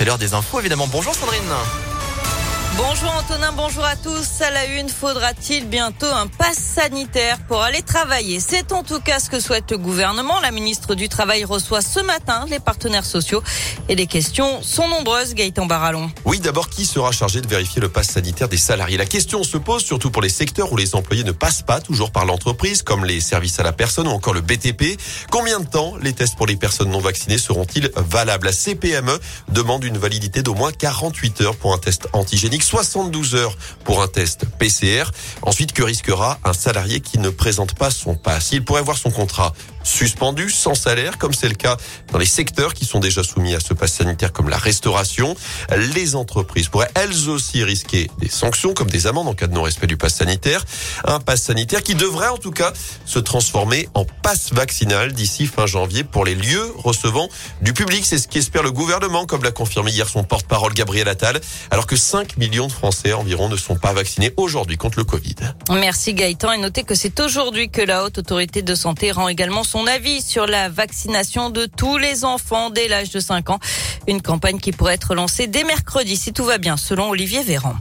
C'est l'heure des infos, évidemment. Bonjour Sandrine. Bonjour Antonin, bonjour à tous. À la une, faudra-t-il bientôt un pass sanitaire pour aller travailler? C'est en tout cas ce que souhaite le gouvernement. La ministre du Travail reçoit ce matin les partenaires sociaux et les questions sont nombreuses, Gaëtan Barallon. Oui, d'abord, qui sera chargé de vérifier le pass sanitaire des salariés? La question se pose surtout pour les secteurs où les employés ne passent pas toujours par l'entreprise, comme les services à la personne ou encore le BTP. Combien de temps les tests pour les personnes non vaccinées seront-ils valables? La CPME demande une validité d'au moins 48 heures pour un test antigénique 72 heures pour un test PCR. Ensuite, que risquera un salarié qui ne présente pas son pass? Il pourrait voir son contrat suspendu, sans salaire, comme c'est le cas dans les secteurs qui sont déjà soumis à ce pass sanitaire, comme la restauration. Les entreprises pourraient elles aussi risquer des sanctions, comme des amendes en cas de non-respect du pass sanitaire. Un pass sanitaire qui devrait en tout cas se transformer en passe vaccinal d'ici fin janvier pour les lieux recevant du public. C'est ce qu'espère le gouvernement, comme l'a confirmé hier son porte-parole Gabriel Attal, alors que 5 millions de Français environ ne sont pas vaccinés aujourd'hui contre le Covid. Merci Gaëtan et notez que c'est aujourd'hui que la haute autorité de santé rend également son avis sur la vaccination de tous les enfants dès l'âge de 5 ans. Une campagne qui pourrait être lancée dès mercredi si tout va bien selon Olivier Véran.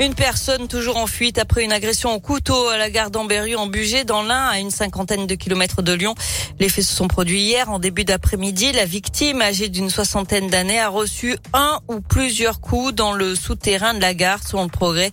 Une personne toujours en fuite après une agression au couteau à la gare d'Amberieu en Bugey dans l'Ain à une cinquantaine de kilomètres de Lyon. Les faits se sont produits hier en début d'après-midi. La victime, âgée d'une soixantaine d'années, a reçu un ou plusieurs coups dans le souterrain de la gare selon le progrès.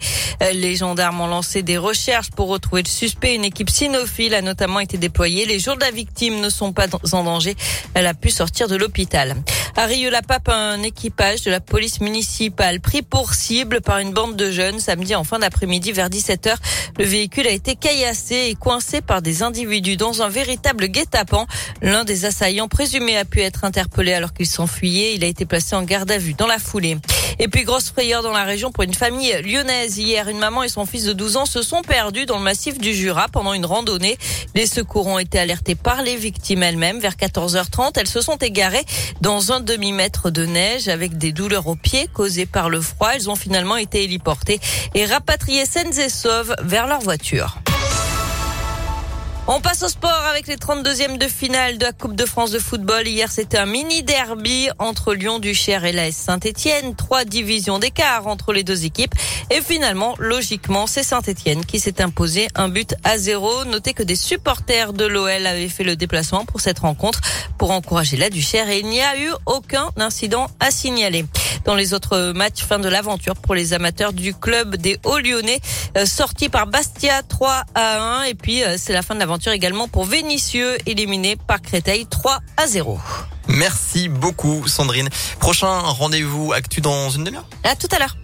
Les gendarmes ont lancé des recherches pour retrouver le suspect. Une équipe cynophile a notamment été déployée. Les jours de la victime ne sont pas en danger. Elle a pu sortir de l'hôpital. À Rieux-la-Pape, un équipage de la police municipale pris pour cible par une bande de jeunes samedi en fin d'après-midi vers 17h. Le véhicule a été caillassé et coincé par des individus dans un véritable guet-apens. L'un des assaillants présumés a pu être interpellé alors qu'il s'enfuyait. Il a été placé en garde à vue dans la foulée. Et puis grosse frayeur dans la région pour une famille lyonnaise. Hier, une maman et son fils de 12 ans se sont perdus dans le massif du Jura pendant une randonnée. Les secours ont été alertés par les victimes elles-mêmes. Vers 14h30, elles se sont égarées dans un demi-mètre de neige avec des douleurs aux pieds causées par le froid. Elles ont finalement été héliportées et rapatriées saines et sauves vers leur voiture. On passe au sport avec les 32e de finale de la Coupe de France de football. Hier, c'était un mini derby entre Lyon, Duchère et l'AS Saint-Etienne. Trois divisions d'écart entre les deux équipes. Et finalement, logiquement, c'est Saint-Etienne qui s'est imposé un but à zéro. Notez que des supporters de l'OL avaient fait le déplacement pour cette rencontre pour encourager la Duchère et il n'y a eu aucun incident à signaler. Dans les autres matchs, fin de l'aventure pour les amateurs du club des Hauts-Lyonnais, euh, sorti par Bastia 3 à 1 et puis euh, c'est la fin de l'aventure également pour Vénitieux, éliminé par Créteil 3 à 0. Merci beaucoup Sandrine. Prochain rendez-vous actu dans une demi-heure? À tout à l'heure.